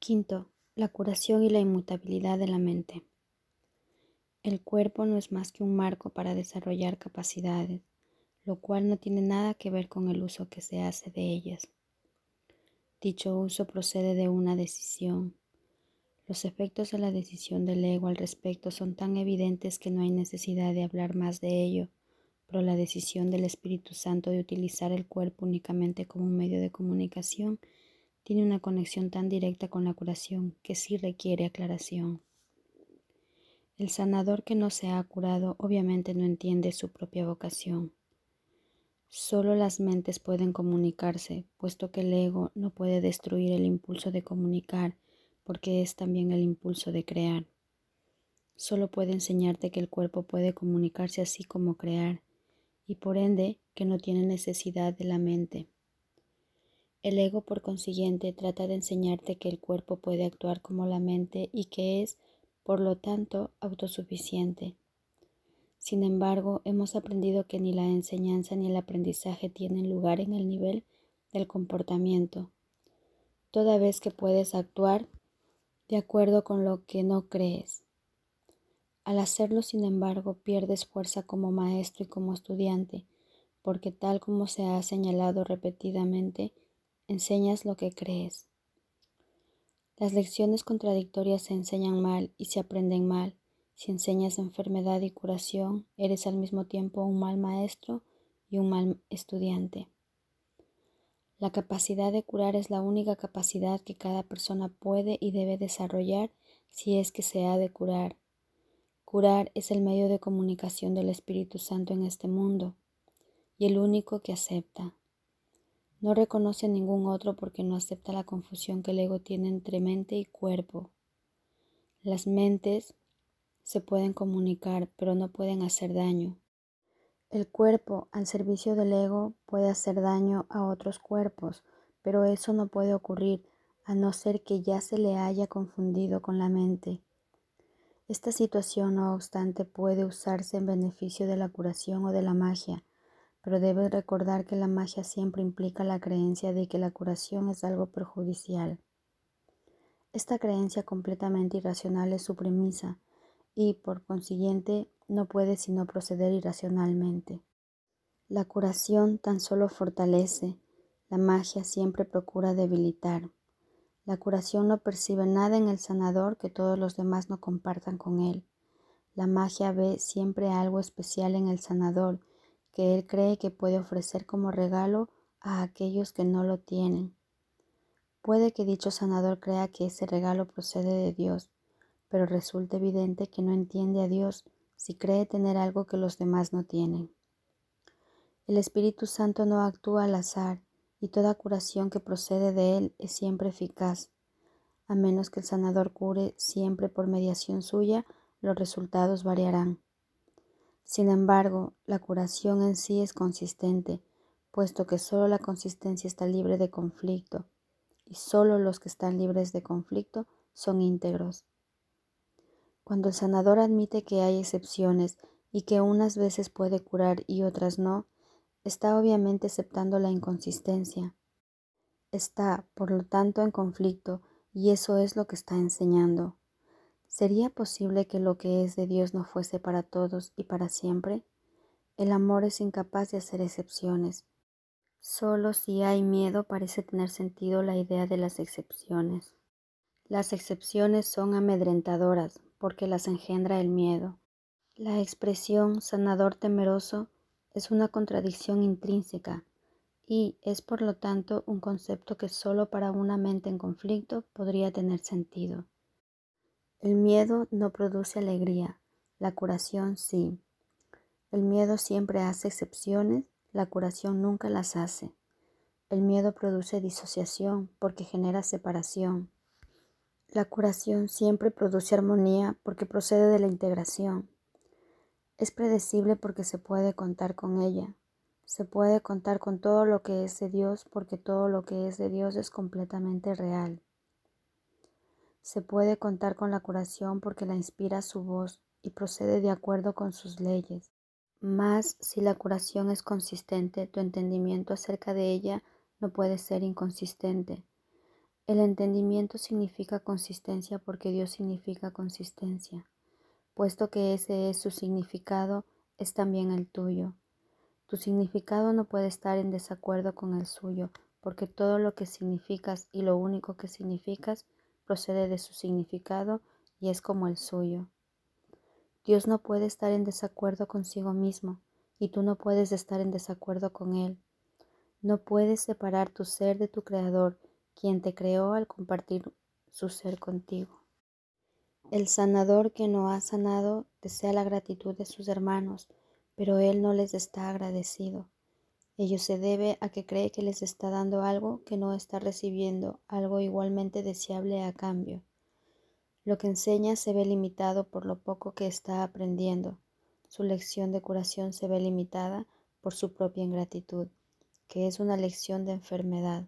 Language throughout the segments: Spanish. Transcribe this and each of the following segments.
Quinto, la curación y la inmutabilidad de la mente. El cuerpo no es más que un marco para desarrollar capacidades, lo cual no tiene nada que ver con el uso que se hace de ellas. Dicho uso procede de una decisión. Los efectos de la decisión del ego al respecto son tan evidentes que no hay necesidad de hablar más de ello, pero la decisión del Espíritu Santo de utilizar el cuerpo únicamente como un medio de comunicación tiene una conexión tan directa con la curación que sí requiere aclaración. El sanador que no se ha curado obviamente no entiende su propia vocación. Solo las mentes pueden comunicarse, puesto que el ego no puede destruir el impulso de comunicar, porque es también el impulso de crear. Solo puede enseñarte que el cuerpo puede comunicarse así como crear, y por ende que no tiene necesidad de la mente. El ego, por consiguiente, trata de enseñarte que el cuerpo puede actuar como la mente y que es, por lo tanto, autosuficiente. Sin embargo, hemos aprendido que ni la enseñanza ni el aprendizaje tienen lugar en el nivel del comportamiento, toda vez que puedes actuar de acuerdo con lo que no crees. Al hacerlo, sin embargo, pierdes fuerza como maestro y como estudiante, porque tal como se ha señalado repetidamente, enseñas lo que crees. Las lecciones contradictorias se enseñan mal y se aprenden mal. Si enseñas enfermedad y curación, eres al mismo tiempo un mal maestro y un mal estudiante. La capacidad de curar es la única capacidad que cada persona puede y debe desarrollar si es que se ha de curar. Curar es el medio de comunicación del Espíritu Santo en este mundo y el único que acepta. No reconoce ningún otro porque no acepta la confusión que el ego tiene entre mente y cuerpo. Las mentes se pueden comunicar, pero no pueden hacer daño. El cuerpo, al servicio del ego, puede hacer daño a otros cuerpos, pero eso no puede ocurrir a no ser que ya se le haya confundido con la mente. Esta situación, no obstante, puede usarse en beneficio de la curación o de la magia, pero debes recordar que la magia siempre implica la creencia de que la curación es algo perjudicial. Esta creencia completamente irracional es su premisa y, por consiguiente, no puede sino proceder irracionalmente. La curación tan solo fortalece, la magia siempre procura debilitar. La curación no percibe nada en el sanador que todos los demás no compartan con él. La magia ve siempre algo especial en el sanador que él cree que puede ofrecer como regalo a aquellos que no lo tienen. Puede que dicho sanador crea que ese regalo procede de Dios, pero resulta evidente que no entiende a Dios si cree tener algo que los demás no tienen. El Espíritu Santo no actúa al azar y toda curación que procede de Él es siempre eficaz. A menos que el sanador cure siempre por mediación suya, los resultados variarán. Sin embargo, la curación en sí es consistente, puesto que solo la consistencia está libre de conflicto, y solo los que están libres de conflicto son íntegros. Cuando el sanador admite que hay excepciones y que unas veces puede curar y otras no, está obviamente aceptando la inconsistencia. Está, por lo tanto, en conflicto y eso es lo que está enseñando. ¿Sería posible que lo que es de Dios no fuese para todos y para siempre? El amor es incapaz de hacer excepciones. Solo si hay miedo parece tener sentido la idea de las excepciones. Las excepciones son amedrentadoras porque las engendra el miedo. La expresión sanador temeroso es una contradicción intrínseca y es por lo tanto un concepto que solo para una mente en conflicto podría tener sentido. El miedo no produce alegría, la curación sí. El miedo siempre hace excepciones, la curación nunca las hace. El miedo produce disociación porque genera separación. La curación siempre produce armonía porque procede de la integración. Es predecible porque se puede contar con ella. Se puede contar con todo lo que es de Dios porque todo lo que es de Dios es completamente real. Se puede contar con la curación porque la inspira su voz y procede de acuerdo con sus leyes. Mas si la curación es consistente, tu entendimiento acerca de ella no puede ser inconsistente. El entendimiento significa consistencia porque Dios significa consistencia. Puesto que ese es su significado, es también el tuyo. Tu significado no puede estar en desacuerdo con el suyo, porque todo lo que significas y lo único que significas procede de su significado y es como el suyo. Dios no puede estar en desacuerdo consigo mismo y tú no puedes estar en desacuerdo con Él. No puedes separar tu ser de tu Creador quien te creó al compartir su ser contigo. El sanador que no ha sanado desea la gratitud de sus hermanos, pero él no les está agradecido. Ello se debe a que cree que les está dando algo que no está recibiendo, algo igualmente deseable a cambio. Lo que enseña se ve limitado por lo poco que está aprendiendo. Su lección de curación se ve limitada por su propia ingratitud, que es una lección de enfermedad.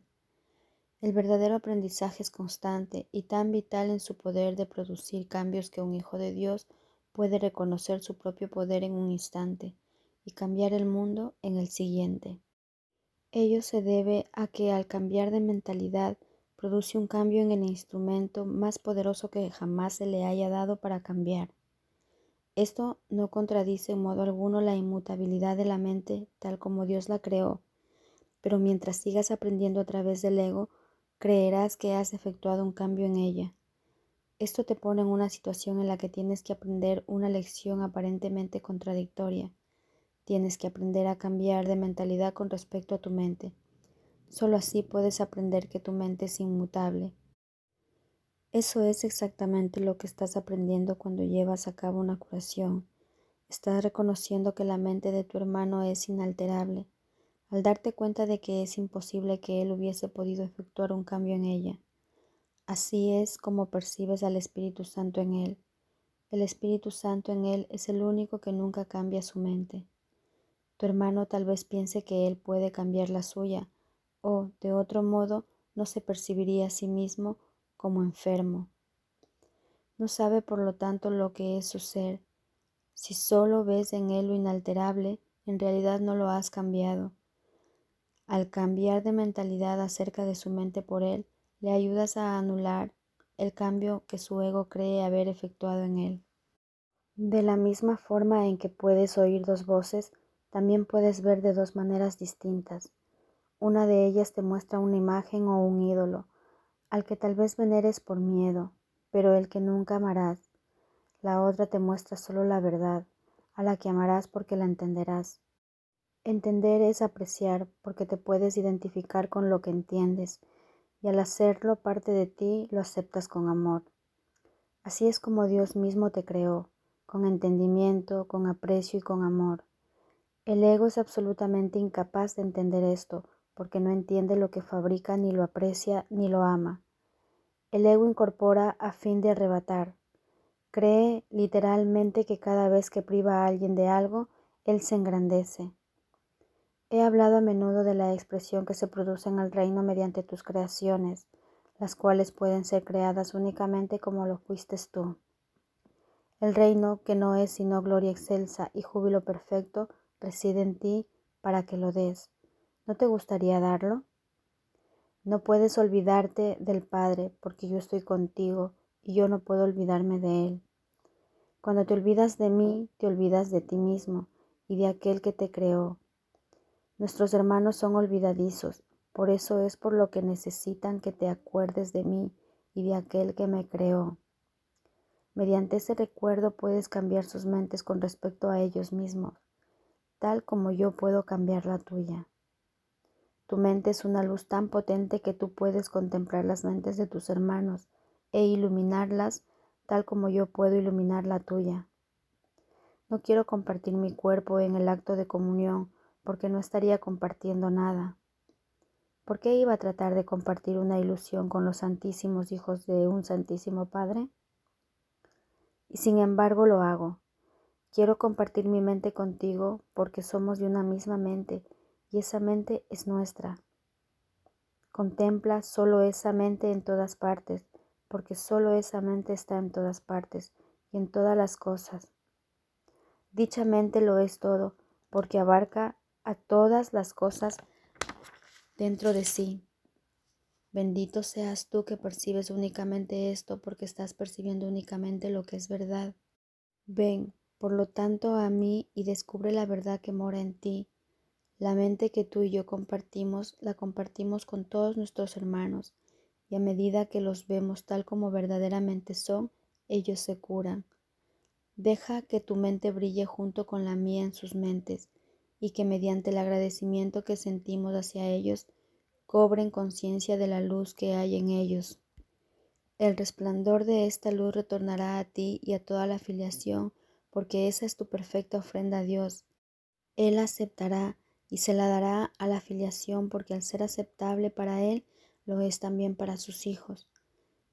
El verdadero aprendizaje es constante y tan vital en su poder de producir cambios que un hijo de Dios puede reconocer su propio poder en un instante y cambiar el mundo en el siguiente. Ello se debe a que al cambiar de mentalidad produce un cambio en el instrumento más poderoso que jamás se le haya dado para cambiar. Esto no contradice en modo alguno la inmutabilidad de la mente tal como Dios la creó, pero mientras sigas aprendiendo a través del ego, creerás que has efectuado un cambio en ella. Esto te pone en una situación en la que tienes que aprender una lección aparentemente contradictoria. Tienes que aprender a cambiar de mentalidad con respecto a tu mente. Solo así puedes aprender que tu mente es inmutable. Eso es exactamente lo que estás aprendiendo cuando llevas a cabo una curación. Estás reconociendo que la mente de tu hermano es inalterable al darte cuenta de que es imposible que él hubiese podido efectuar un cambio en ella. Así es como percibes al Espíritu Santo en él. El Espíritu Santo en él es el único que nunca cambia su mente. Tu hermano tal vez piense que él puede cambiar la suya, o, de otro modo, no se percibiría a sí mismo como enfermo. No sabe por lo tanto lo que es su ser. Si solo ves en él lo inalterable, en realidad no lo has cambiado. Al cambiar de mentalidad acerca de su mente por él, le ayudas a anular el cambio que su ego cree haber efectuado en él. De la misma forma en que puedes oír dos voces, también puedes ver de dos maneras distintas. Una de ellas te muestra una imagen o un ídolo, al que tal vez veneres por miedo, pero el que nunca amarás. La otra te muestra solo la verdad, a la que amarás porque la entenderás. Entender es apreciar porque te puedes identificar con lo que entiendes y al hacerlo parte de ti lo aceptas con amor. Así es como Dios mismo te creó, con entendimiento, con aprecio y con amor. El ego es absolutamente incapaz de entender esto porque no entiende lo que fabrica, ni lo aprecia, ni lo ama. El ego incorpora a fin de arrebatar. Cree literalmente que cada vez que priva a alguien de algo, él se engrandece. He hablado a menudo de la expresión que se produce en el reino mediante tus creaciones, las cuales pueden ser creadas únicamente como lo fuiste tú. El reino, que no es sino gloria excelsa y júbilo perfecto, reside en ti para que lo des. ¿No te gustaría darlo? No puedes olvidarte del Padre, porque yo estoy contigo y yo no puedo olvidarme de Él. Cuando te olvidas de mí, te olvidas de ti mismo y de aquel que te creó Nuestros hermanos son olvidadizos, por eso es por lo que necesitan que te acuerdes de mí y de aquel que me creó. Mediante ese recuerdo puedes cambiar sus mentes con respecto a ellos mismos, tal como yo puedo cambiar la tuya. Tu mente es una luz tan potente que tú puedes contemplar las mentes de tus hermanos e iluminarlas tal como yo puedo iluminar la tuya. No quiero compartir mi cuerpo en el acto de comunión porque no estaría compartiendo nada. ¿Por qué iba a tratar de compartir una ilusión con los santísimos hijos de un santísimo Padre? Y sin embargo lo hago. Quiero compartir mi mente contigo porque somos de una misma mente y esa mente es nuestra. Contempla solo esa mente en todas partes, porque solo esa mente está en todas partes y en todas las cosas. Dicha mente lo es todo, porque abarca a todas las cosas dentro de sí. Bendito seas tú que percibes únicamente esto porque estás percibiendo únicamente lo que es verdad. Ven, por lo tanto, a mí y descubre la verdad que mora en ti. La mente que tú y yo compartimos, la compartimos con todos nuestros hermanos, y a medida que los vemos tal como verdaderamente son, ellos se curan. Deja que tu mente brille junto con la mía en sus mentes, y que mediante el agradecimiento que sentimos hacia ellos, cobren conciencia de la luz que hay en ellos. El resplandor de esta luz retornará a ti y a toda la filiación, porque esa es tu perfecta ofrenda a Dios. Él aceptará y se la dará a la filiación, porque al ser aceptable para Él, lo es también para sus hijos.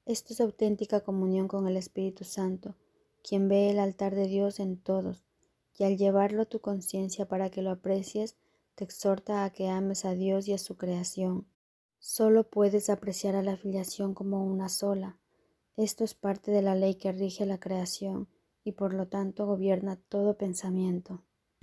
Esto es auténtica comunión con el Espíritu Santo, quien ve el altar de Dios en todos, y al llevarlo a tu conciencia para que lo aprecies, te exhorta a que ames a Dios y a su creación. Solo puedes apreciar a la filiación como una sola. Esto es parte de la ley que rige la creación y por lo tanto gobierna todo pensamiento.